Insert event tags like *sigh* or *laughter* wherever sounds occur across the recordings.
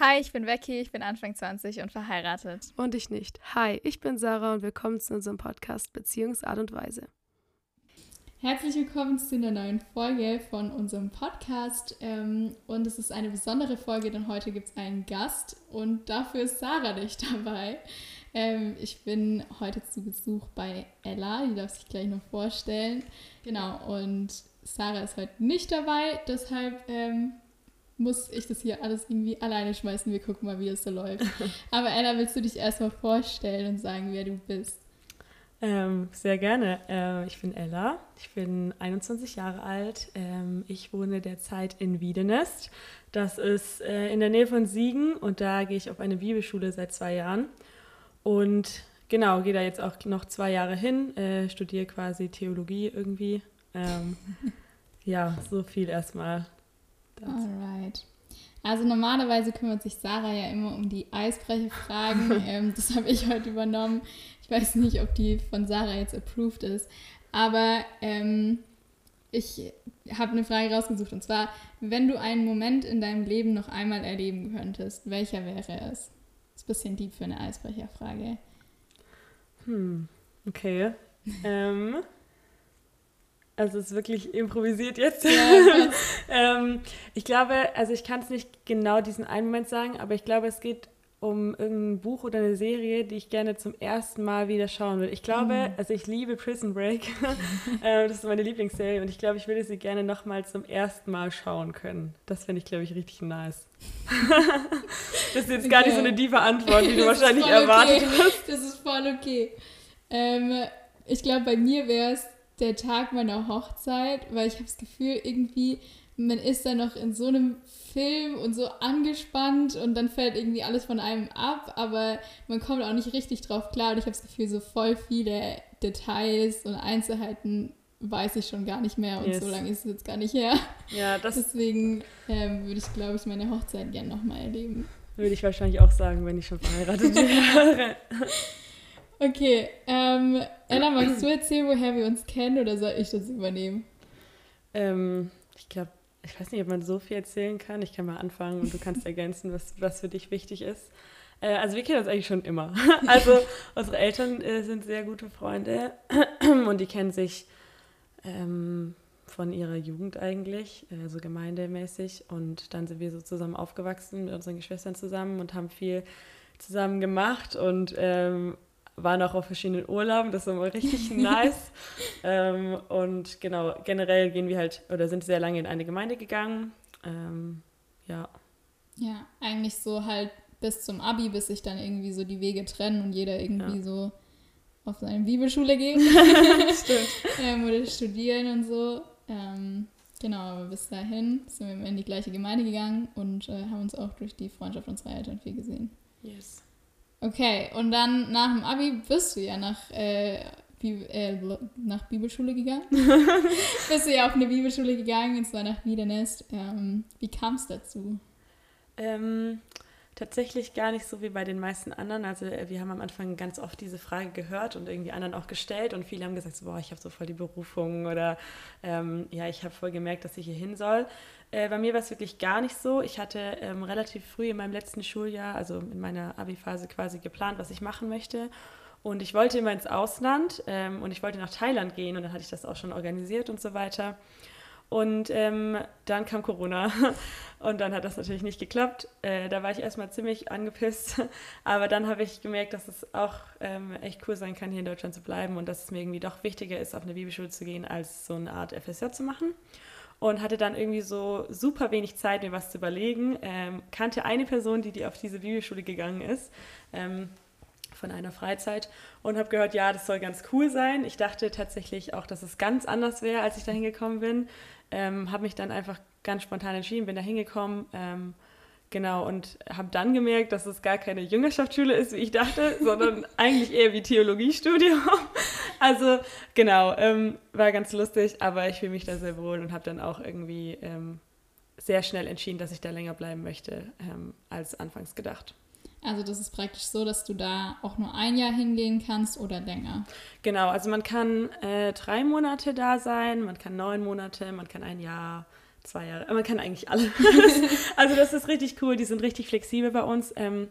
Hi, ich bin Becky, ich bin Anfang 20 und verheiratet. Und ich nicht. Hi, ich bin Sarah und willkommen zu unserem Podcast Beziehungsart und Weise. Herzlich willkommen zu einer neuen Folge von unserem Podcast. Ähm, und es ist eine besondere Folge, denn heute gibt es einen Gast und dafür ist Sarah nicht *laughs* dabei. Ähm, ich bin heute zu Besuch bei Ella, die darf sich gleich noch vorstellen. Genau, und Sarah ist heute nicht dabei, deshalb ähm, muss ich das hier alles irgendwie alleine schmeißen. Wir gucken mal, wie es so läuft. *laughs* Aber Ella, willst du dich erstmal vorstellen und sagen, wer du bist? Ähm, sehr gerne. Äh, ich bin Ella, ich bin 21 Jahre alt. Ähm, ich wohne derzeit in Wiedenest. Das ist äh, in der Nähe von Siegen und da gehe ich auf eine Bibelschule seit zwei Jahren. Und genau, gehe da jetzt auch noch zwei Jahre hin, äh, studiere quasi Theologie irgendwie. Ähm, *laughs* ja, so viel erstmal. Alright. Also normalerweise kümmert sich Sarah ja immer um die Eisbrecherfragen. *laughs* ähm, das habe ich heute übernommen. Ich weiß nicht, ob die von Sarah jetzt approved ist. Aber ähm, ich habe eine Frage rausgesucht. Und zwar, wenn du einen Moment in deinem Leben noch einmal erleben könntest, welcher wäre es? Das ist ein bisschen deep für eine Eisbrecherfrage. Hm, okay. ähm, also es ist wirklich improvisiert jetzt. Ja, *laughs* ähm, ich glaube, also ich kann es nicht genau diesen einen Moment sagen, aber ich glaube, es geht um irgendein Buch oder eine Serie, die ich gerne zum ersten Mal wieder schauen will. Ich glaube, mhm. also ich liebe Prison Break. *laughs* Ähm, das ist meine Lieblingsserie und ich glaube, ich würde sie gerne nochmal zum ersten Mal schauen können. Das finde ich, glaube ich, richtig nice. *laughs* das ist jetzt okay. gar nicht so eine tiefe Antwort, die du wahrscheinlich erwartet okay. hast. Das ist voll okay. Ähm, ich glaube, bei mir wäre es der Tag meiner Hochzeit, weil ich habe das Gefühl, irgendwie, man ist da noch in so einem Film und so angespannt und dann fällt irgendwie alles von einem ab, aber man kommt auch nicht richtig drauf klar und ich habe das Gefühl, so voll viele Details und Einzelheiten weiß ich schon gar nicht mehr und yes. so lange ist es jetzt gar nicht her. Ja, das Deswegen ähm, würde ich, glaube ich, meine Hochzeit gerne nochmal erleben. Würde ich wahrscheinlich auch sagen, wenn ich schon verheiratet *laughs* wäre. Okay, ähm, Ella, *clears throat* magst du erzählen, woher wir uns kennen oder soll ich das übernehmen? Ähm, ich glaube, ich weiß nicht, ob man so viel erzählen kann. Ich kann mal anfangen und du kannst ergänzen, was, was für dich wichtig ist. Äh, also wir kennen uns eigentlich schon immer. *laughs* Also unsere Eltern äh, sind sehr gute Freunde *clears throat* und die kennen sich ähm, von ihrer Jugend eigentlich, äh, so also gemeindemäßig. Und dann sind wir so zusammen aufgewachsen mit unseren Geschwistern zusammen und haben viel zusammen gemacht und ähm, waren auch auf verschiedenen Urlauben, das war immer richtig *laughs* nice. ähm, und genau, generell gehen wir halt oder sind sehr lange in eine Gemeinde gegangen. Ähm, ja. Ja, eigentlich so halt bis zum Abi, bis sich dann irgendwie so die Wege trennen und jeder irgendwie ja. so auf seine Bibelschule geht. *laughs* Stimmt. *laughs* ähm, oder studieren und so. Ähm, genau, aber bis dahin sind wir in die gleiche Gemeinde gegangen und äh, haben uns auch durch die Freundschaft unserer Eltern viel gesehen. Yes. Okay, und dann nach dem Abi bist du ja nach, äh, Bi äh, nach Bibelschule gegangen. *laughs* bist du ja auf eine Bibelschule gegangen, und zwar nach Niedernest. Ähm, wie kam es dazu? Ähm, tatsächlich gar nicht so wie bei den meisten anderen. Also äh, wir haben am Anfang ganz oft diese Frage gehört und irgendwie anderen auch gestellt und viele haben gesagt, so, boah, ich habe so voll die Berufung oder ähm, ja, ich habe voll gemerkt, dass ich hier hin soll. Äh, bei mir war es wirklich gar nicht so. Ich hatte ähm, relativ früh in meinem letzten Schuljahr, also in meiner Abi-Phase quasi geplant, was ich machen möchte. Und ich wollte immer ins Ausland ähm, und ich wollte nach Thailand gehen und dann hatte ich das auch schon organisiert und so weiter. Und ähm, dann kam Corona *laughs* und dann hat das natürlich nicht geklappt. Äh, da war ich erstmal ziemlich angepisst, *laughs* aber dann habe ich gemerkt, dass es auch ähm, echt cool sein kann, hier in Deutschland zu bleiben und dass es mir irgendwie doch wichtiger ist, auf eine Bibelschule zu gehen, als so eine Art FSJ zu machen und hatte dann irgendwie so super wenig Zeit, mir was zu überlegen. Ähm, kannte eine Person, die, die auf diese Bibelschule gegangen ist, ähm, von einer Freizeit und habe gehört, ja, das soll ganz cool sein. Ich dachte tatsächlich auch, dass es ganz anders wäre, als ich da hingekommen bin. Ähm, habe mich dann einfach ganz spontan entschieden, bin da hingekommen. Genau, und habe dann gemerkt, dass es gar keine Jüngerschaftsschule ist, wie ich dachte, sondern *laughs* eigentlich eher wie Theologiestudium. *laughs* Also genau, ähm, war ganz lustig, aber ich fühle mich da sehr wohl und habe dann auch irgendwie ähm, sehr schnell entschieden, dass ich da länger bleiben möchte, ähm, als anfangs gedacht. Also das ist praktisch so, dass du da auch nur ein Jahr hingehen kannst oder länger. Genau, also man kann äh, drei Monate da sein, man kann neun Monate, man kann ein Jahr, zwei Jahre. Aber man kann eigentlich alle. *laughs* also das ist richtig cool. Die sind richtig flexibel bei uns. Ähm,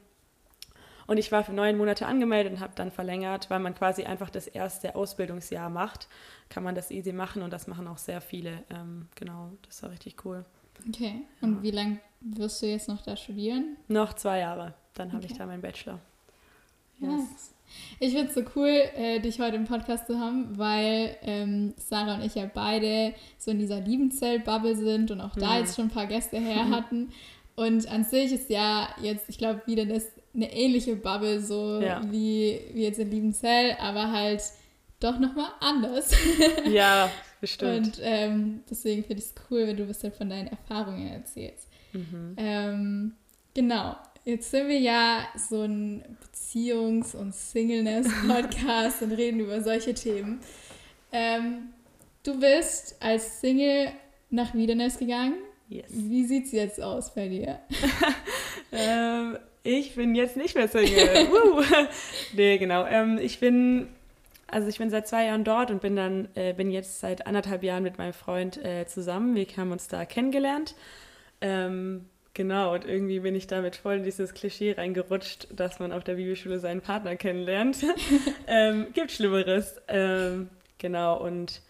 und ich war für neun Monate angemeldet und habe dann verlängert, weil man quasi einfach das erste Ausbildungsjahr macht. Kann man das easy machen und das machen auch sehr viele. Ähm, genau, das war richtig cool. Okay. Und ja. wie lange wirst du jetzt noch da studieren? Noch zwei Jahre. Dann habe okay. ich da meinen Bachelor. Yes. yes. Ich finde es so cool, äh, dich heute im Podcast zu haben, weil ähm, Sarah und ich ja beide so in dieser Liebenzell-Bubble sind und auch da ja. jetzt schon ein paar Gäste her *laughs* hatten. Und an sich ist ja jetzt, ich glaube, wieder das, eine ähnliche Bubble, so ja. wie, wie jetzt in Liebenzell, aber halt doch nochmal anders. *laughs* Ja, bestimmt. Und ähm, deswegen finde ich es cool, wenn du bisschen von deinen Erfahrungen erzählst. Mhm. Ähm, genau. Jetzt sind wir ja so ein Beziehungs- und Singleness-Podcast *laughs* und reden über solche Themen. Ähm, du bist als Single nach Wiedernest gegangen. Yes. Wie sieht es jetzt aus bei dir? *laughs* ähm, ich bin jetzt nicht mehr Single. *laughs* uh. nee, genau. Ähm, ich bin, also ich bin seit zwei Jahren dort und bin dann, äh, bin jetzt seit anderthalb Jahren mit meinem Freund äh, zusammen. Wir haben uns da kennengelernt. Ähm, Genau, und irgendwie bin ich damit voll in dieses Klischee reingerutscht, dass man auf der Bibelschule seinen Partner kennenlernt. *laughs* ähm, gibt Schlimmeres. Ähm, genau, und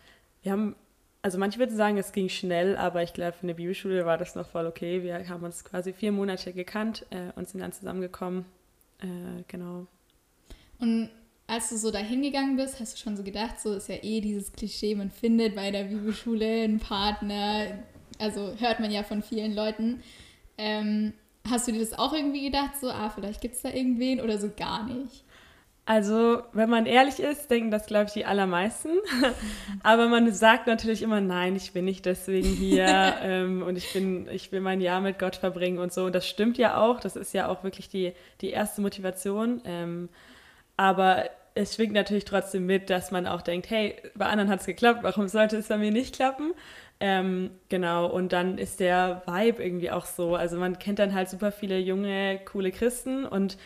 wir haben, also manche würden sagen, es ging schnell, aber ich glaube, in der Bibelschule war das noch voll okay. Wir haben uns quasi vier Monate gekannt äh, und sind dann zusammengekommen. Äh, genau. Und als du so da hingegangen bist, hast du schon so gedacht, so ist ja eh dieses Klischee, man findet bei der Bibelschule einen Partner. Also hört man ja von vielen Leuten. Ähm, hast du dir das auch irgendwie gedacht, so, ah, vielleicht gibt es da irgendwen oder so gar nicht? Also, wenn man ehrlich ist, denken das, glaube ich, die allermeisten. *laughs* Aber man sagt natürlich immer, nein, ich bin nicht deswegen hier *laughs* ähm, und ich, bin, ich will mein Jahr mit Gott verbringen und so. Und das stimmt ja auch. Das ist ja auch wirklich die, die erste Motivation. Ähm, aber es schwingt natürlich trotzdem mit, dass man auch denkt, hey, bei anderen hat es geklappt, warum sollte es bei mir nicht klappen? Ähm, genau, und dann ist der Vibe irgendwie auch so. Also man kennt dann halt super viele junge, coole Christen und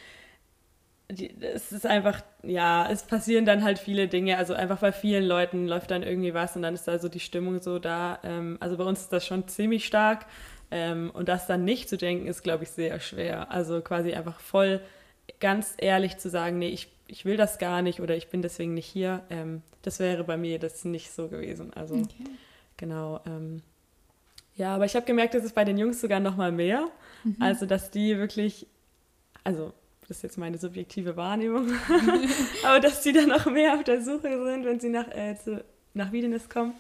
es ist einfach, ja, es passieren dann halt viele Dinge. Also einfach bei vielen Leuten läuft dann irgendwie was und dann ist da so die Stimmung so da. Ähm, also bei uns ist das schon ziemlich stark. Ähm, und das dann nicht zu denken, ist, glaube ich, sehr schwer. Also quasi einfach voll ganz ehrlich zu sagen, nee, ich, ich will das gar nicht oder ich bin deswegen nicht hier. Ähm, das wäre bei mir das nicht so gewesen. Also. Okay. Genau. Ähm, ja, aber ich habe gemerkt, dass es bei den Jungs sogar noch mal mehr. Mhm. Also, dass die wirklich, also das ist jetzt meine subjektive Wahrnehmung, *laughs* *laughs* aber dass die dann noch mehr auf der Suche sind, wenn sie nach, äh, zu, nach Wiedenis kommen.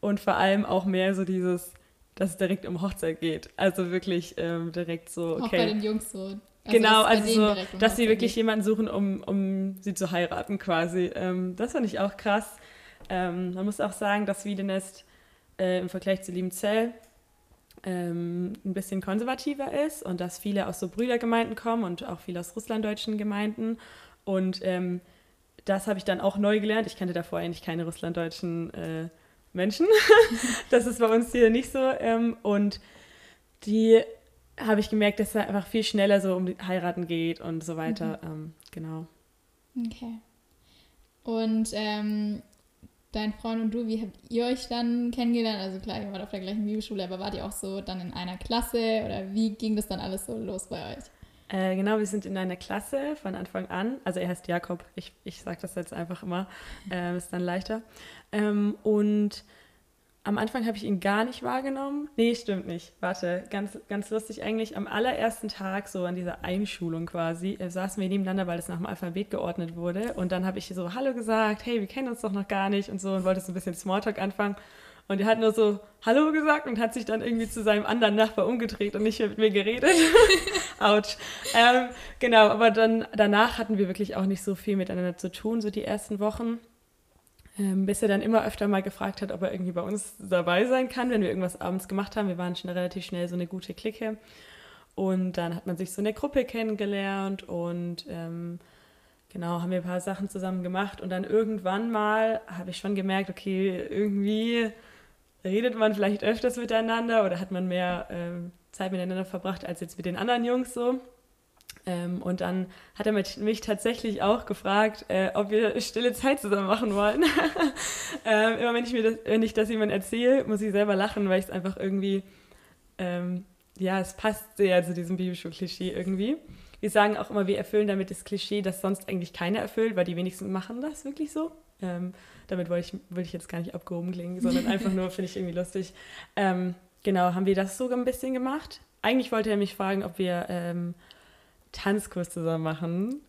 Und vor allem auch mehr so dieses, dass es direkt um Hochzeit geht. Also wirklich ähm, direkt so, okay. Auch bei den Jungs so. Also genau, also so, um dass sie wirklich geht. jemanden suchen, um, um sie zu heiraten quasi. Ähm, das fand ich auch krass. Ähm, man muss auch sagen, dass Wiedenest äh, im Vergleich zu Liebenzell ähm, ein bisschen konservativer ist und dass viele aus so Brüdergemeinden kommen und auch viele aus russlanddeutschen Gemeinden. Und ähm, das habe ich dann auch neu gelernt. Ich kannte davor eigentlich keine russlanddeutschen äh, Menschen. *laughs* das ist bei uns hier nicht so. Ähm, und die habe ich gemerkt, dass es einfach viel schneller so um Heiraten geht und so weiter. Mhm. Ähm, genau. Okay. Und ähm, dein Freund und du, wie habt ihr euch dann kennengelernt? Also klar, ihr wart auf der gleichen Bibelschule, aber wart ihr auch so dann in einer Klasse oder wie ging das dann alles so los bei euch? Äh, genau, wir sind in einer Klasse von Anfang an. Also er heißt Jakob, ich, ich sage das jetzt einfach immer, äh, ist dann leichter. Ähm, und am Anfang habe ich ihn gar nicht wahrgenommen. Nee, stimmt nicht. Warte, ganz, ganz lustig eigentlich. Am allerersten Tag, so an dieser Einschulung quasi, äh, saßen wir nebeneinander, weil es nach dem Alphabet geordnet wurde. Und dann habe ich so Hallo gesagt, hey, wir kennen uns doch noch gar nicht und so und wollte so ein bisschen Smalltalk anfangen. Und er hat nur so Hallo gesagt und hat sich dann irgendwie zu seinem anderen Nachbar umgedreht und nicht mehr mit mir geredet. *laughs* Autsch. Ähm, genau, aber dann danach hatten wir wirklich auch nicht so viel miteinander zu tun, so die ersten Wochen. Ähm, bis er dann immer öfter mal gefragt hat, ob er irgendwie bei uns dabei sein kann, wenn wir irgendwas abends gemacht haben. Wir waren schon relativ schnell so eine gute Clique. Und dann hat man sich so eine Gruppe kennengelernt und ähm, genau, haben wir ein paar Sachen zusammen gemacht. Und dann irgendwann mal habe ich schon gemerkt, okay, irgendwie redet man vielleicht öfters miteinander oder hat man mehr ähm, Zeit miteinander verbracht als jetzt mit den anderen Jungs so. Ähm, und dann hat er mich tatsächlich auch gefragt, äh, ob wir stille Zeit zusammen machen wollen. *laughs* ähm, immer wenn ich, mir das, wenn ich das jemandem erzähle, muss ich selber lachen, weil ich es einfach irgendwie, ähm, ja, es passt sehr zu diesem Bibelschul-Klischee irgendwie. Wir sagen auch immer, wir erfüllen damit das Klischee, das sonst eigentlich keiner erfüllt, weil die wenigsten machen das wirklich so. Ähm, damit wollte ich, will ich jetzt gar nicht abgehoben klingen, sondern einfach nur, finde ich irgendwie lustig. Ähm, genau, haben wir das sogar ein bisschen gemacht. Eigentlich wollte er mich fragen, ob wir ähm, Tanzkurs zusammen machen.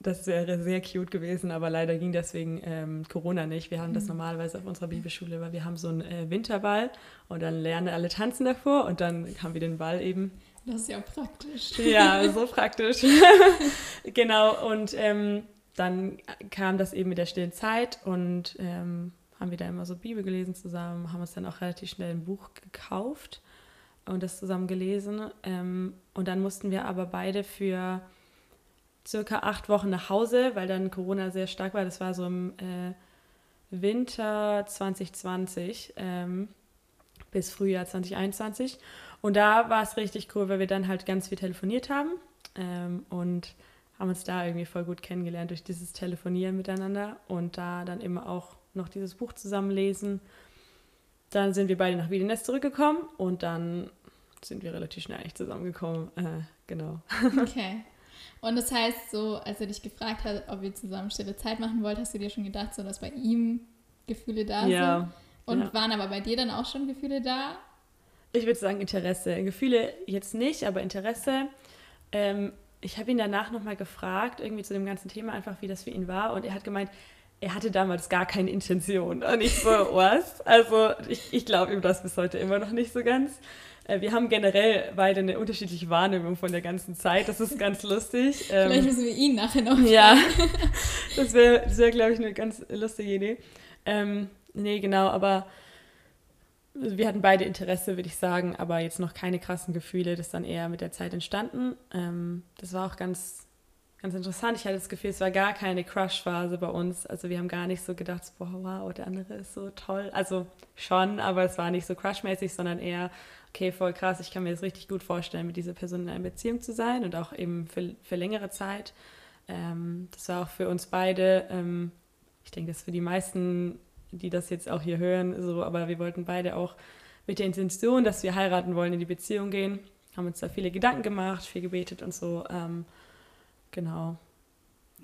Das wäre sehr cute gewesen, aber leider ging deswegen ähm, Corona nicht. Wir haben das mhm. normalerweise auf unserer Bibelschule, weil wir haben so einen äh, Winterball und dann lernen alle tanzen davor und dann haben wir den Ball eben. Das ist ja praktisch. Ja, *laughs* so praktisch. *laughs* genau, und ähm, dann kam das eben mit der stillen Zeit und ähm, haben wir da immer so Bibel gelesen zusammen, haben uns dann auch relativ schnell ein Buch gekauft und das zusammen gelesen. Ähm, und dann mussten wir aber beide für circa acht Wochen nach Hause, weil dann Corona sehr stark war. Das war so im äh, Winter 2020 ähm, bis Frühjahr 2021. Und da war es richtig cool, weil wir dann halt ganz viel telefoniert haben ähm, und haben uns da irgendwie voll gut kennengelernt durch dieses Telefonieren miteinander und da dann immer auch noch dieses Buch zusammenlesen. Dann sind wir beide nach Wiedenest zurückgekommen und dann sind wir relativ schnell eigentlich zusammengekommen. Äh, genau. *laughs* Okay. Und das heißt, so, als er dich gefragt hat, ob ihr zusammen stille Zeit machen wollt, hast du dir schon gedacht, so, dass bei ihm Gefühle da ja. sind? Und ja. waren aber bei dir dann auch schon Gefühle da? Ich würde sagen Interesse. Gefühle jetzt nicht, aber Interesse. Ähm, ich habe ihn danach nochmal gefragt, irgendwie zu dem ganzen Thema, einfach wie das für ihn war. Und er hat gemeint, er hatte damals gar keine Intention. Und ich so, *laughs* was? Also ich, ich glaube ihm das bis heute immer noch nicht so ganz. Äh, wir haben generell beide eine unterschiedliche Wahrnehmung von der ganzen Zeit. Das ist ganz lustig. *laughs* Ähm, Vielleicht müssen wir ihn nachher noch Ja, das *laughs* wäre, das wär, glaube ich, eine ganz lustige Idee. Ähm, nee, genau, aber wir hatten beide Interesse, würde ich sagen, aber jetzt noch keine krassen Gefühle. Das ist dann eher mit der Zeit entstanden. Ähm, das war auch ganz ganz interessant. Ich hatte das Gefühl, es war gar keine Crush-Phase bei uns. Also wir haben gar nicht so gedacht, boah, wow, der andere ist so toll. Also schon, aber es war nicht so crushmäßig, sondern eher, okay, voll krass, ich kann mir das richtig gut vorstellen, mit dieser Person in einer Beziehung zu sein und auch eben für, für längere Zeit. Ähm, das war auch für uns beide, ähm, ich denke, das ist für die meisten, die das jetzt auch hier hören, so, aber wir wollten beide auch mit der Intention, dass wir heiraten wollen, in die Beziehung gehen, haben uns da viele Gedanken gemacht, viel gebetet und so. Ähm, Genau.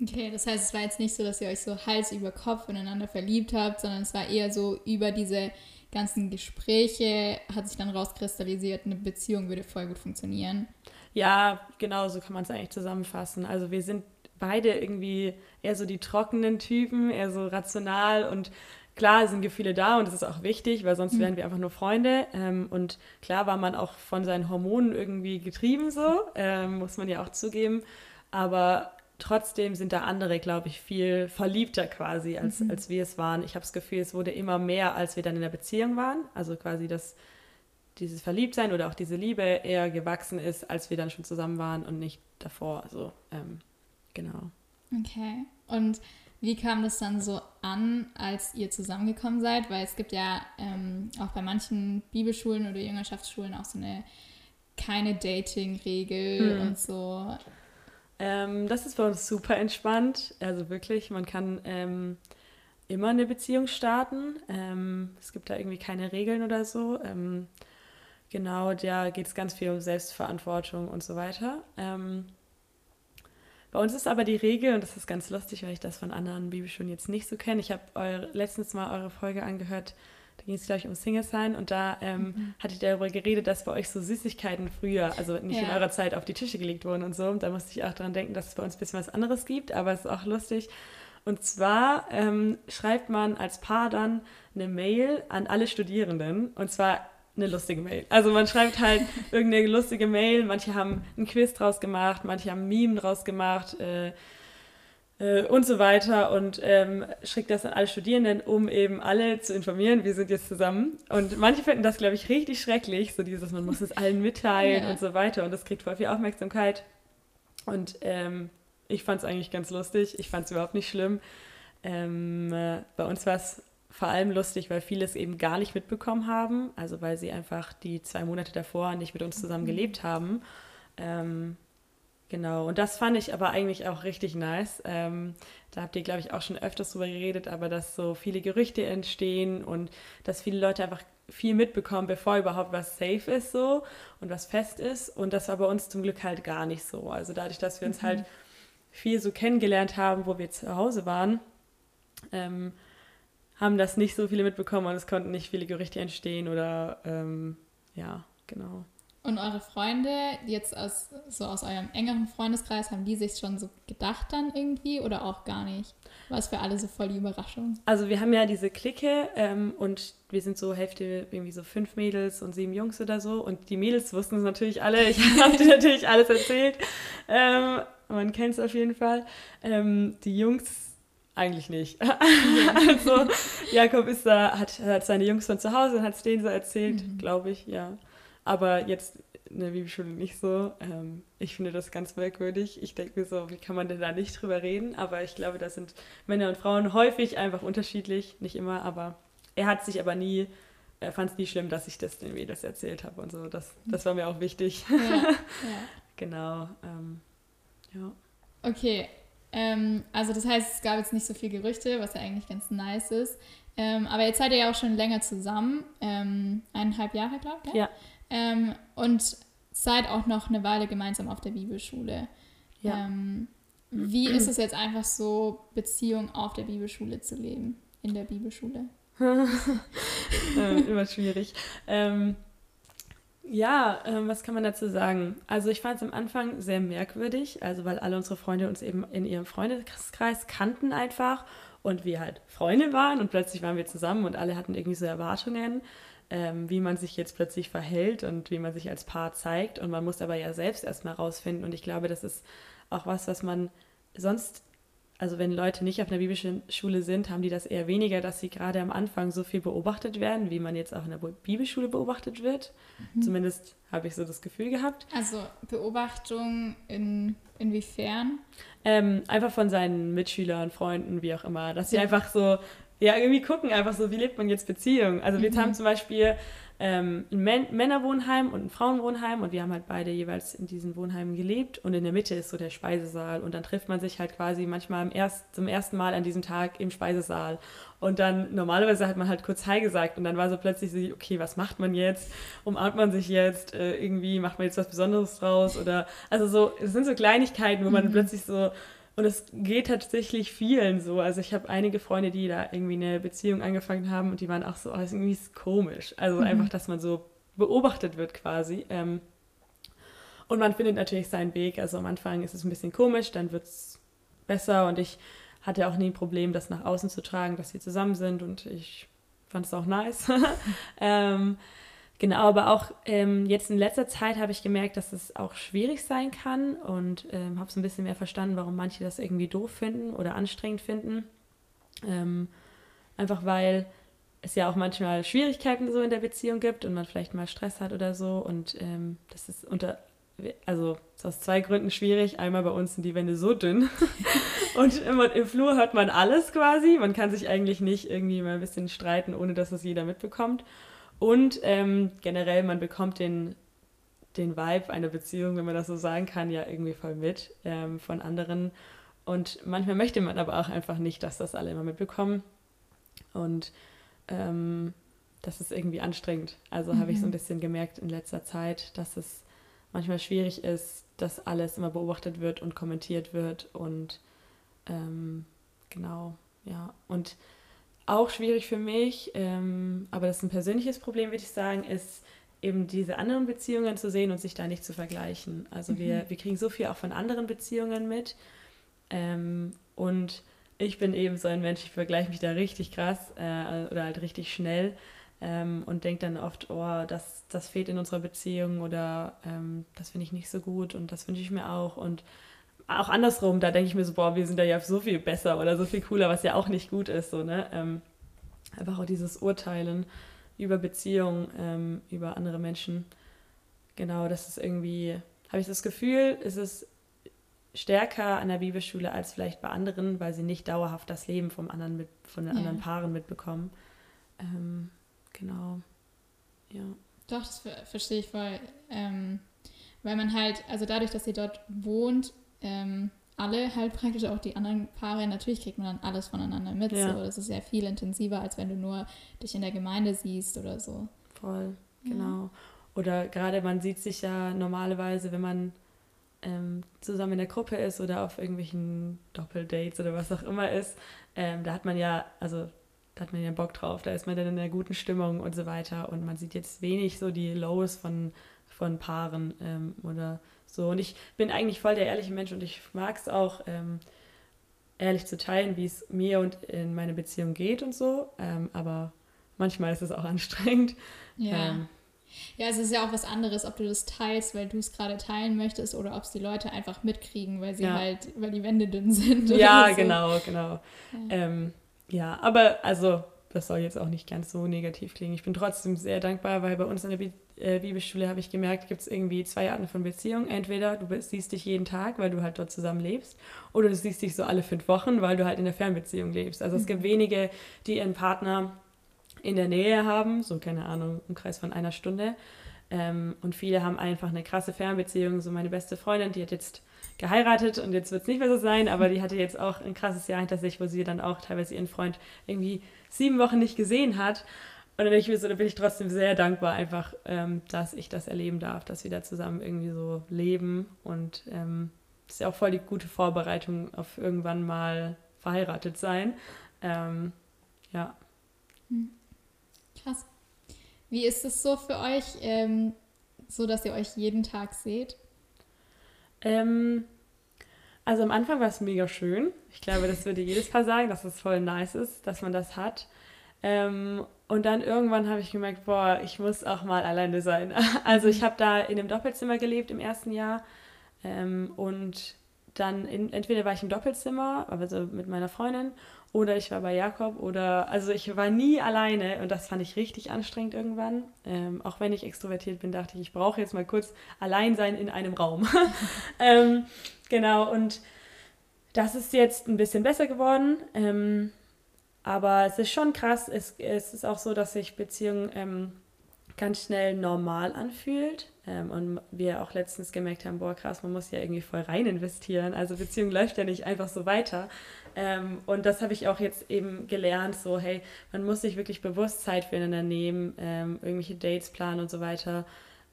Okay, das heißt, es war jetzt nicht so, dass ihr euch so Hals über Kopf ineinander verliebt habt, sondern es war eher so über diese ganzen Gespräche hat sich dann rauskristallisiert, eine Beziehung würde voll gut funktionieren. Ja, genau so kann man es eigentlich zusammenfassen. Also wir sind beide irgendwie eher so die trockenen Typen, eher so rational und klar sind Gefühle da und das ist auch wichtig, weil sonst mhm. wären wir einfach nur Freunde. Ähm, und klar war man auch von seinen Hormonen irgendwie getrieben so, ähm, muss man ja auch zugeben. Aber trotzdem sind da andere, glaube ich, viel verliebter quasi, als, mhm. als wir es waren. Ich habe das Gefühl, es wurde immer mehr, als wir dann in der Beziehung waren. Also quasi, dass dieses Verliebtsein oder auch diese Liebe eher gewachsen ist, als wir dann schon zusammen waren und nicht davor. Also, ähm, genau. Okay. Und wie kam das dann so an, als ihr zusammengekommen seid? Weil es gibt ja ähm, auch bei manchen Bibelschulen oder Jüngerschaftsschulen auch so eine keine Dating-Regel hm. und so. Ähm, das ist für uns super entspannt. Also wirklich, man kann ähm, immer eine Beziehung starten. Ähm, es gibt da irgendwie keine Regeln oder so. Ähm, genau, da geht es ganz viel um Selbstverantwortung und so weiter. Ähm, bei uns ist aber die Regel, und das ist ganz lustig, weil ich das von anderen Bibelschulen jetzt nicht so kenne. Ich habe letztens mal eure Folge angehört da ging es, glaube ich, um Single sein und da ähm, mhm. hatte ich darüber geredet, dass bei euch so Süßigkeiten früher, also nicht ja. in eurer Zeit, auf die Tische gelegt wurden und so. Und da musste ich auch daran denken, dass es bei uns ein bisschen was anderes gibt, aber es ist auch lustig. Und zwar ähm, schreibt man als Paar dann eine Mail an alle Studierenden und zwar eine lustige Mail. Also man schreibt halt *laughs* irgendeine lustige Mail, manche haben ein Quiz draus gemacht, manche haben ein Meme draus gemacht. Äh, äh, und so weiter und ähm, schickt das an alle Studierenden, um eben alle zu informieren, wir sind jetzt zusammen. Und manche finden das, glaube ich, richtig schrecklich, so dieses, man muss es allen mitteilen ja. und so weiter und das kriegt voll viel Aufmerksamkeit. Und ähm, ich fand es eigentlich ganz lustig, ich fand es überhaupt nicht schlimm. Ähm, äh, bei uns war es vor allem lustig, weil viele es eben gar nicht mitbekommen haben, also weil sie einfach die zwei Monate davor nicht mit uns zusammen mhm. gelebt haben. Ähm, Genau, und das fand ich aber eigentlich auch richtig nice. Ähm, da habt ihr, glaube ich, auch schon öfters drüber geredet, aber dass so viele Gerüchte entstehen und dass viele Leute einfach viel mitbekommen, bevor überhaupt was safe ist so und was fest ist. Und das war bei uns zum Glück halt gar nicht so. Also dadurch, dass wir uns mhm. halt viel so kennengelernt haben, wo wir zu Hause waren, ähm, haben das nicht so viele mitbekommen und es konnten nicht viele Gerüchte entstehen oder ähm, ja, genau. Und eure Freunde, jetzt aus, so aus eurem engeren Freundeskreis, haben die sich schon so gedacht dann irgendwie oder auch gar nicht? War es für alle so voll die Überraschung? Also wir haben ja diese Clique ähm, und wir sind so Hälfte, irgendwie so fünf Mädels und sieben Jungs oder so. Und die Mädels wussten es natürlich alle. Ich *laughs* habe dir natürlich alles erzählt. Ähm, man kennt es auf jeden Fall. Ähm, die Jungs eigentlich nicht. *laughs* also Jakob ist da, hat, hat seine Jungs von zu Hause und hat es denen so erzählt, mhm. glaube ich, ja. Aber jetzt in der Bibelschule nicht so. Ähm, ich finde das ganz merkwürdig. Ich denke mir so, wie kann man denn da nicht drüber reden? Aber ich glaube, da sind Männer und Frauen häufig einfach unterschiedlich. Nicht immer, aber er hat sich aber nie, er fand es nie schlimm, dass ich das den Mädels erzählt habe und so. Das, das war mir auch wichtig. Ja, ja. *laughs* genau. Ähm, ja. Okay. Ähm, also das heißt, es gab jetzt nicht so viel Gerüchte, was ja eigentlich ganz nice ist. Ähm, aber jetzt seid ihr ja auch schon länger zusammen, ähm, eineinhalb Jahre, glaube ich. Ja. Ähm, und seid auch noch eine Weile gemeinsam auf der Bibelschule. Ja. Ähm, wie ist es jetzt einfach so, Beziehung auf der Bibelschule zu leben, in der Bibelschule? *laughs* ähm, immer schwierig. Ähm, ja, ähm, was kann man dazu sagen? Also ich fand es am Anfang sehr merkwürdig, also weil alle unsere Freunde uns eben in ihrem Freundeskreis kannten einfach und wir halt Freunde waren und plötzlich waren wir zusammen und alle hatten irgendwie so Erwartungen ähm, wie man sich jetzt plötzlich verhält und wie man sich als Paar zeigt. Und man muss aber ja selbst erstmal rausfinden. Und ich glaube, das ist auch was, was man sonst, also wenn Leute nicht auf einer biblischen Schule sind, haben die das eher weniger, dass sie gerade am Anfang so viel beobachtet werden, wie man jetzt auch in der Bibelschule beobachtet wird. Mhm. Zumindest habe ich so das Gefühl gehabt. Also Beobachtung in, inwiefern? Ähm, einfach von seinen Mitschülern, Freunden, wie auch immer, dass sie ja. einfach so ja, irgendwie gucken einfach so, wie lebt man jetzt Beziehung. Also wir mhm. haben zum Beispiel ähm, ein Män Männerwohnheim und ein Frauenwohnheim und wir haben halt beide jeweils in diesen Wohnheimen gelebt und in der Mitte ist so der Speisesaal und dann trifft man sich halt quasi manchmal erst, zum ersten Mal an diesem Tag im Speisesaal und dann normalerweise hat man halt kurz Hi gesagt und dann war so plötzlich so, okay, was macht man jetzt? Umarmt man sich jetzt? Äh, irgendwie macht man jetzt was Besonderes draus oder also so, es sind so Kleinigkeiten, wo man mhm. plötzlich so und es geht tatsächlich vielen so. Also ich habe einige Freunde, die da irgendwie eine Beziehung angefangen haben und die waren auch so, oh, das ist irgendwie komisch. Also mhm. einfach, dass man so beobachtet wird quasi. Ähm, und man findet natürlich seinen Weg. Also am Anfang ist es ein bisschen komisch, dann wird es besser und ich hatte auch nie ein Problem, das nach außen zu tragen, dass wir zusammen sind und ich fand es auch nice. *laughs* ähm, Genau, aber auch ähm, jetzt in letzter Zeit habe ich gemerkt, dass es auch schwierig sein kann und ähm, habe so ein bisschen mehr verstanden, warum manche das irgendwie doof finden oder anstrengend finden. Ähm, einfach weil es ja auch manchmal Schwierigkeiten so in der Beziehung gibt und man vielleicht mal Stress hat oder so und ähm, das ist unter also ist aus zwei Gründen schwierig. Einmal bei uns sind die Wände so dünn *laughs* und im, im Flur hört man alles quasi. Man kann sich eigentlich nicht irgendwie mal ein bisschen streiten, ohne dass es jeder mitbekommt. Und ähm, generell, man bekommt den, den Vibe einer Beziehung, wenn man das so sagen kann, ja irgendwie voll mit ähm, von anderen. Und manchmal möchte man aber auch einfach nicht, dass das alle immer mitbekommen. Und ähm, das ist irgendwie anstrengend. Also mhm. habe ich so ein mhm. bisschen gemerkt in letzter Zeit, dass es manchmal schwierig ist, dass alles immer beobachtet wird und kommentiert wird. Und ähm, genau, ja. Und auch schwierig für mich, ähm, aber das ist ein persönliches Problem, würde ich sagen, ist eben diese anderen Beziehungen zu sehen und sich da nicht zu vergleichen. Also mhm. wir, wir kriegen so viel auch von anderen Beziehungen mit. Ähm, und ich bin eben so ein Mensch, ich vergleiche mich da richtig krass äh, oder halt richtig schnell ähm, und denke dann oft, oh, das, das fehlt in unserer Beziehung oder ähm, das finde ich nicht so gut und das wünsche ich mir auch. Und auch andersrum, da denke ich mir so, boah, wir sind da ja so viel besser oder so viel cooler, was ja auch nicht gut ist. So, ne? Ähm, einfach auch dieses Urteilen über Beziehungen, ähm, über andere Menschen. Genau, das ist irgendwie, habe ich das Gefühl, ist es stärker an der Bibelschule als vielleicht bei anderen, weil sie nicht dauerhaft das Leben vom anderen mit, von den ja. anderen Paaren mitbekommen. Ähm, genau. Ja. Doch, das verstehe ich voll. Ähm, weil man halt, also dadurch, dass ihr dort wohnt, ähm, alle halt praktisch auch die anderen Paare, natürlich kriegt man dann alles voneinander mit. Ja. So. Das ist ja viel intensiver, als wenn du nur dich in der Gemeinde siehst oder so. Voll, genau. Oder gerade man sieht sich ja normalerweise, wenn man ähm, zusammen in der Gruppe ist oder auf irgendwelchen Doppeldates oder was auch immer ist, ähm, da hat man ja, also da hat man ja Bock drauf, da ist man dann in einer guten Stimmung und so weiter und man sieht jetzt wenig so die Lows von, von Paaren ähm, oder so. Und ich bin eigentlich voll der ehrliche Mensch und ich mag es auch, ähm, ehrlich zu teilen, wie es mir und in meine Beziehung geht und so, ähm, aber manchmal ist es auch *laughs* anstrengend. Ja. Ähm, Ja, es ist ja auch was anderes, ob du das teilst, weil du es gerade teilen möchtest oder ob es die Leute einfach mitkriegen, weil sie Ja. halt, weil die Wände dünn sind. *laughs* Ja, so. genau, genau. Ja. Ähm, ja, aber also, das soll jetzt auch nicht ganz so negativ klingen. Ich bin trotzdem sehr dankbar, weil bei uns in der Bi äh, Bibelschule habe ich gemerkt, gibt es irgendwie zwei Arten von Beziehungen. Entweder du bist- siehst dich jeden Tag, weil du halt dort zusammen lebst, oder du siehst dich so alle fünf Wochen, weil du halt in der Fernbeziehung lebst. Also es gibt wenige, die ihren Partner in der Nähe haben, so keine Ahnung, im Kreis von einer Stunde. Ähm, und viele haben einfach eine krasse Fernbeziehung. So meine beste Freundin, die hat jetzt geheiratet und jetzt wird es nicht mehr so sein, aber die hatte jetzt auch ein krasses Jahr hinter sich, wo sie dann auch teilweise ihren Freund irgendwie sieben Wochen nicht gesehen hat. Und dann ich mir so, da bin ich trotzdem sehr dankbar, einfach, ähm, dass ich das erleben darf, dass wir da zusammen irgendwie so leben. Und ähm, das ist ja auch voll die gute Vorbereitung auf irgendwann mal verheiratet sein. Ähm, ja. Krass. Wie ist es so für euch, ähm, so dass ihr euch jeden Tag seht? Ähm, also am Anfang war es mega schön. Ich glaube, das würde jedes Paar sagen, dass es voll nice ist, dass man das hat. Ähm, und dann irgendwann habe ich gemerkt, boah, ich muss auch mal alleine sein. *laughs* Also ich habe da in einem Doppelzimmer gelebt im ersten Jahr. Ähm, und dann in, entweder war ich im Doppelzimmer, also mit meiner Freundin, oder ich war bei Jakob, oder also ich war nie alleine und das fand ich richtig anstrengend irgendwann. Ähm, auch wenn ich extrovertiert bin, dachte ich, ich brauche jetzt mal kurz allein sein in einem Raum. *laughs* ähm, genau, und das ist jetzt ein bisschen besser geworden. Ähm, aber es ist schon krass. Es, es ist auch so, dass sich Beziehung ähm, ganz schnell normal anfühlt. Ähm, und wir auch letztens gemerkt haben, boah, krass, man muss ja irgendwie voll rein investieren. Also Beziehung läuft ja nicht einfach so weiter. Ähm, und das habe ich auch jetzt eben gelernt, so, hey, man muss sich wirklich bewusst Zeit füreinander nehmen, ähm, irgendwelche Dates planen und so weiter,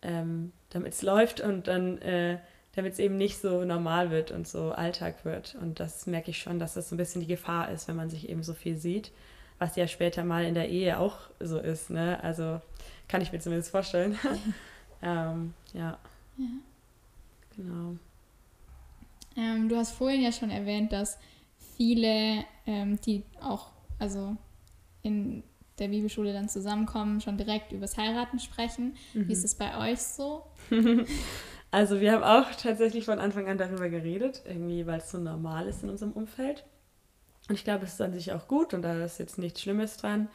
ähm, damit es läuft und dann, äh, damit es eben nicht so normal wird und so Alltag wird. Und das merke ich schon, dass das so ein bisschen die Gefahr ist, wenn man sich eben so viel sieht, was ja später mal in der Ehe auch so ist, ne? Also kann ich mir zumindest vorstellen. *laughs* ähm, ja. Ja. Genau. Ähm, du hast vorhin ja schon erwähnt, dass viele, ähm, die auch also in der Bibelschule dann zusammenkommen, schon direkt übers Heiraten sprechen. Wie ist es bei euch so? *laughs* Also wir haben auch tatsächlich von Anfang an darüber geredet, irgendwie, weil es so normal ist in unserem Umfeld. Und ich glaube, es ist an sich auch gut und da ist jetzt nichts Schlimmes dran.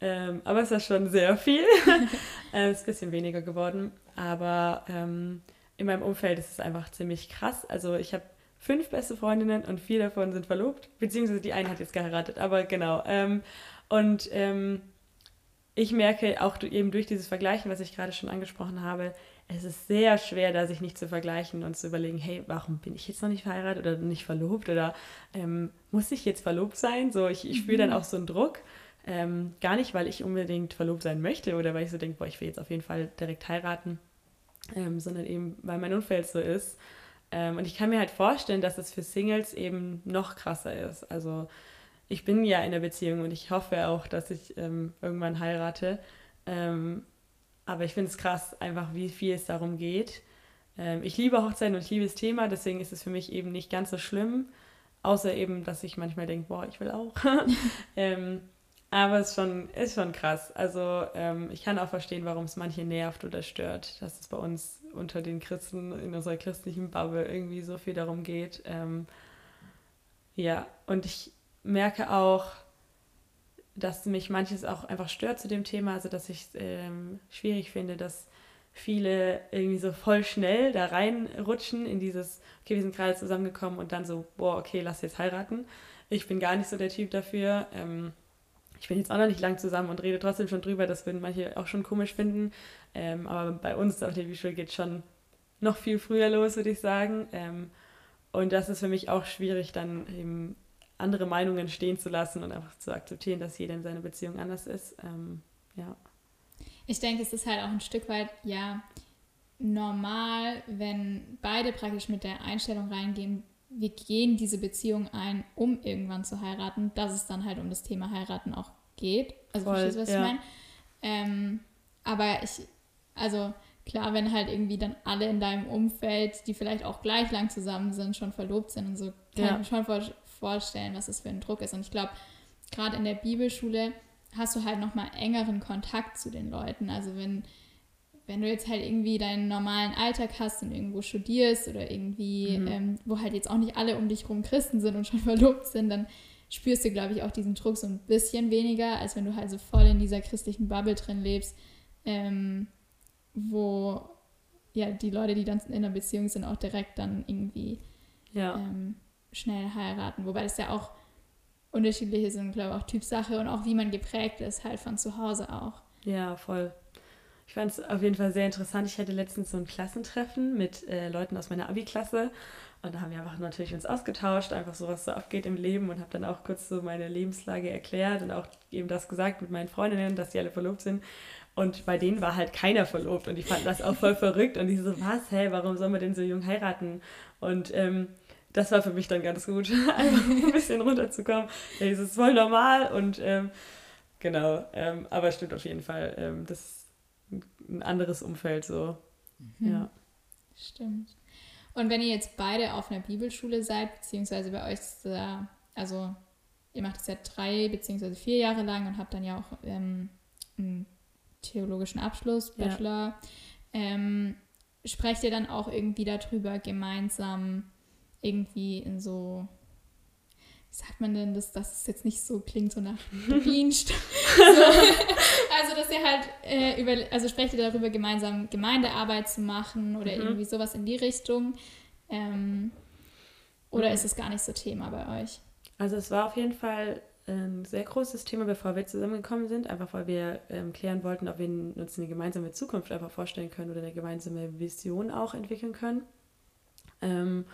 Ähm, aber es ist schon sehr viel. *laughs* *laughs* es ist ein bisschen weniger geworden. Aber ähm, in meinem Umfeld ist es einfach ziemlich krass. Also ich habe fünf beste Freundinnen und vier davon sind verlobt. Beziehungsweise die eine hat jetzt geheiratet. Aber genau. Ähm, und ähm, ich merke auch eben durch dieses Vergleichen, was ich gerade schon angesprochen habe, es ist sehr schwer, da sich nicht zu vergleichen und zu überlegen, hey, warum bin ich jetzt noch nicht verheiratet oder nicht verlobt oder ähm, muss ich jetzt verlobt sein? So, ich, ich spüre dann auch so einen Druck. Ähm, gar nicht, weil ich unbedingt verlobt sein möchte oder weil ich so denke, boah, ich will jetzt auf jeden Fall direkt heiraten, ähm, sondern eben, weil mein Umfeld so ist. Ähm, und ich kann mir halt vorstellen, dass es für Singles eben noch krasser ist. Also ich bin ja in einer Beziehung und ich hoffe auch, dass ich ähm, irgendwann heirate. Aber ich finde es krass, einfach wie viel es darum geht. Ähm, ich liebe Hochzeiten und ich liebe das Thema, deswegen ist es für mich eben nicht ganz so schlimm. Außer eben, dass ich manchmal denke, boah, ich will auch. *laughs* ähm, aber es ist schon, ist schon krass. Also ähm, ich kann auch verstehen, warum es manche nervt oder stört, dass es bei uns unter den Christen in unserer christlichen Bubble irgendwie so viel darum geht. Ähm, ja, und ich merke auch, dass mich manches auch einfach stört zu dem Thema, also dass ich es ähm, schwierig finde, dass viele irgendwie so voll schnell da reinrutschen in dieses, okay, wir sind gerade zusammengekommen und dann so, boah, okay, lass jetzt heiraten. Ich bin gar nicht so der Typ dafür. Ähm, ich bin jetzt auch noch nicht lang zusammen und rede trotzdem schon drüber, das würden manche auch schon komisch finden. Ähm, aber bei uns auf der Bibelschule geht schon noch viel früher los, würde ich sagen. Ähm, und das ist für mich auch schwierig, dann eben andere Meinungen stehen zu lassen und einfach zu akzeptieren, dass jeder in seiner Beziehung anders ist. Ähm, ja. Ich denke, es ist halt auch ein Stück weit, ja, normal, wenn beide praktisch mit der Einstellung reingehen, wir gehen diese Beziehung ein, um irgendwann zu heiraten, dass es dann halt um das Thema heiraten auch geht. Also Voll, verstehst du, was ja. ich meine? Ähm, aber ich, also klar, wenn halt irgendwie dann alle in deinem Umfeld, die vielleicht auch gleich lang zusammen sind, schon verlobt sind und so, kann ja. ich mir schon vor, vorstellen, was das für ein Druck ist. Und ich glaube, gerade in der Bibelschule hast du halt nochmal engeren Kontakt zu den Leuten. Also wenn, wenn du jetzt halt irgendwie deinen normalen Alltag hast und irgendwo studierst oder irgendwie, mhm. ähm, wo halt jetzt auch nicht alle um dich rum Christen sind und schon *laughs* verlobt sind, dann spürst du, glaube ich, auch diesen Druck so ein bisschen weniger, als wenn du halt so voll in dieser christlichen Bubble drin lebst, ähm, wo ja die Leute, die dann in einer Beziehung sind, auch direkt dann irgendwie ja. ähm, schnell heiraten. Wobei das ja auch unterschiedliche sind, glaube ich, auch Typsache und auch wie man geprägt ist, halt von zu Hause auch. Ja, voll. Ich fand es auf jeden Fall sehr interessant. Ich hatte letztens so ein Klassentreffen mit äh, Leuten aus meiner Abi-Klasse und da haben wir einfach natürlich uns ausgetauscht, einfach so, was so abgeht im Leben und habe dann auch kurz so meine Lebenslage erklärt und auch eben das gesagt mit meinen Freundinnen, dass die alle verlobt sind. Und bei denen war halt keiner verlobt und die fanden das auch voll *laughs* verrückt und die so, was, hey, warum soll man denn so jung heiraten? Und ähm, das war für mich dann ganz gut, *laughs* einfach ein bisschen runterzukommen. Ja, das ist voll normal und ähm, genau, ähm, aber stimmt auf jeden Fall, ähm, das ist ein anderes Umfeld so. Mhm. Ja. Stimmt. Und wenn ihr jetzt beide auf einer Bibelschule seid, beziehungsweise bei euch ist da, also ihr macht es ja drei beziehungsweise vier Jahre lang und habt dann ja auch ähm, einen theologischen Abschluss, Bachelor, ja. ähm, sprecht ihr dann auch irgendwie darüber gemeinsam irgendwie in so, wie sagt man denn, dass das jetzt nicht so klingt, so nach Dienst. *laughs* so, also, dass ihr halt äh, über, also sprecht ihr darüber, gemeinsam Gemeindearbeit zu machen oder mhm. irgendwie sowas in die Richtung. Ähm, oder mhm. ist es gar nicht so Thema bei euch? Also es war auf jeden Fall ein sehr großes Thema, bevor wir zusammengekommen sind, einfach weil wir ähm, klären wollten, ob wir uns eine gemeinsame Zukunft einfach vorstellen können oder eine gemeinsame Vision auch entwickeln können. Ähm,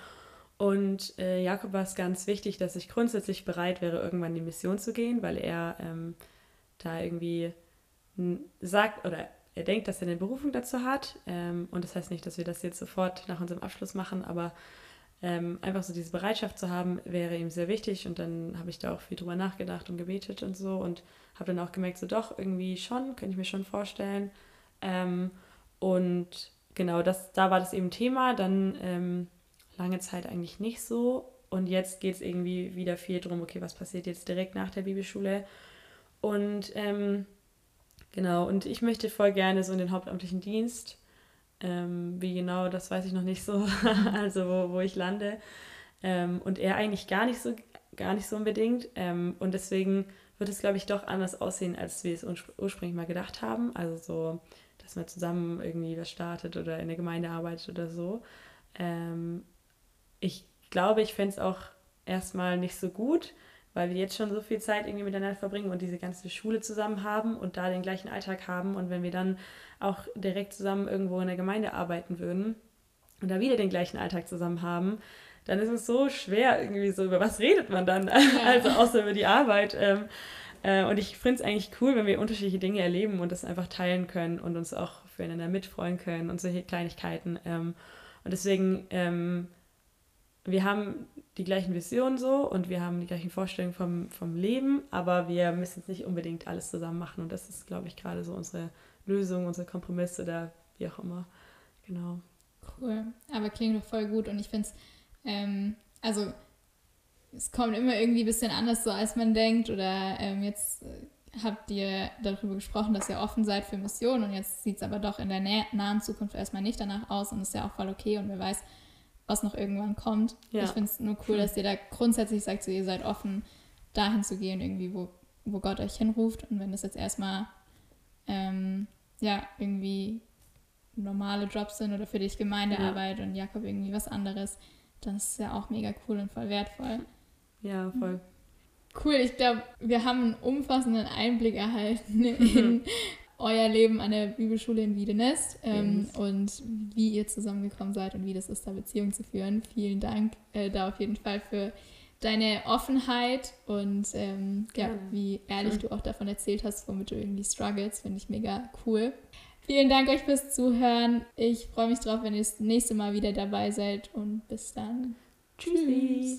und äh, Jakob war es ganz wichtig, dass ich grundsätzlich bereit wäre, irgendwann in die Mission zu gehen, weil er ähm, da irgendwie sagt oder er denkt, dass er eine Berufung dazu hat. Ähm, und das heißt nicht, dass wir das jetzt sofort nach unserem Abschluss machen, aber ähm, einfach so diese Bereitschaft zu haben, wäre ihm sehr wichtig. Und dann habe ich da auch viel drüber nachgedacht und gebetet und so und habe dann auch gemerkt, so doch, irgendwie schon, könnte ich mir schon vorstellen. Ähm, und genau, das, da war das eben Thema. Dann ähm, lange Zeit eigentlich nicht so. Und jetzt geht es irgendwie wieder viel darum, okay, was passiert jetzt direkt nach der Bibelschule? Und ähm, genau, und ich möchte voll gerne so in den hauptamtlichen Dienst. Ähm, wie genau, das weiß ich noch nicht so, *laughs* also wo, wo ich lande. Ähm, und er eigentlich gar nicht so, gar nicht so unbedingt. Ähm, und deswegen wird es, glaube ich, doch anders aussehen, als wir es ursprünglich mal gedacht haben. Also so, dass man zusammen irgendwie was startet oder in der Gemeinde arbeitet oder so. Ähm, ich glaube, ich fände es auch erstmal nicht so gut, weil wir jetzt schon so viel Zeit irgendwie miteinander verbringen und diese ganze Schule zusammen haben und da den gleichen Alltag haben. Und wenn wir dann auch direkt zusammen irgendwo in der Gemeinde arbeiten würden und da wieder den gleichen Alltag zusammen haben, dann ist es so schwer irgendwie so, über was redet man dann? Ja. *laughs* Also außer über die Arbeit. Ähm, äh, und ich finde es eigentlich cool, wenn wir unterschiedliche Dinge erleben und das einfach teilen können und uns auch füreinander mitfreuen können und solche Kleinigkeiten. Ähm, und deswegen ähm, wir haben die gleichen Visionen so und wir haben die gleichen Vorstellungen vom, vom Leben, aber wir müssen es nicht unbedingt alles zusammen machen. Und das ist, glaube ich, gerade so unsere Lösung, unser Kompromiss oder wie auch immer. Genau. Cool. Aber klingt doch voll gut und ich finde es, ähm, also es kommt immer irgendwie ein bisschen anders so, als man denkt. Oder ähm, jetzt äh, habt ihr darüber gesprochen, dass ihr offen seid für Missionen und jetzt sieht es aber doch in der nahen Zukunft erstmal nicht danach aus und ist ja auch voll okay und wer weiß, was noch irgendwann kommt. Ja. Ich finde es nur cool, dass ihr da grundsätzlich sagt, so, ihr seid offen, dahin zu gehen, irgendwie, wo, wo Gott euch hinruft. Und wenn das jetzt erstmal ähm, ja, irgendwie normale Jobs sind oder für dich Gemeindearbeit ja. und Jakob irgendwie was anderes, dann ist es ja auch mega cool und voll wertvoll. Ja, voll. Mhm. Cool, ich glaube, wir haben einen umfassenden Einblick erhalten *laughs* in euer Leben an der Bibelschule in Wiedenest ähm, und wie ihr zusammengekommen seid und wie das ist, da Beziehungen zu führen. Vielen Dank äh, da auf jeden Fall für deine Offenheit und ähm, ja, wie ehrlich mhm. du auch davon erzählt hast, womit du irgendwie struggles. Finde ich mega cool. Vielen Dank euch fürs Zuhören. Ich freue mich drauf, wenn ihr das nächste Mal wieder dabei seid und bis dann. Tschüssi. Tschüss.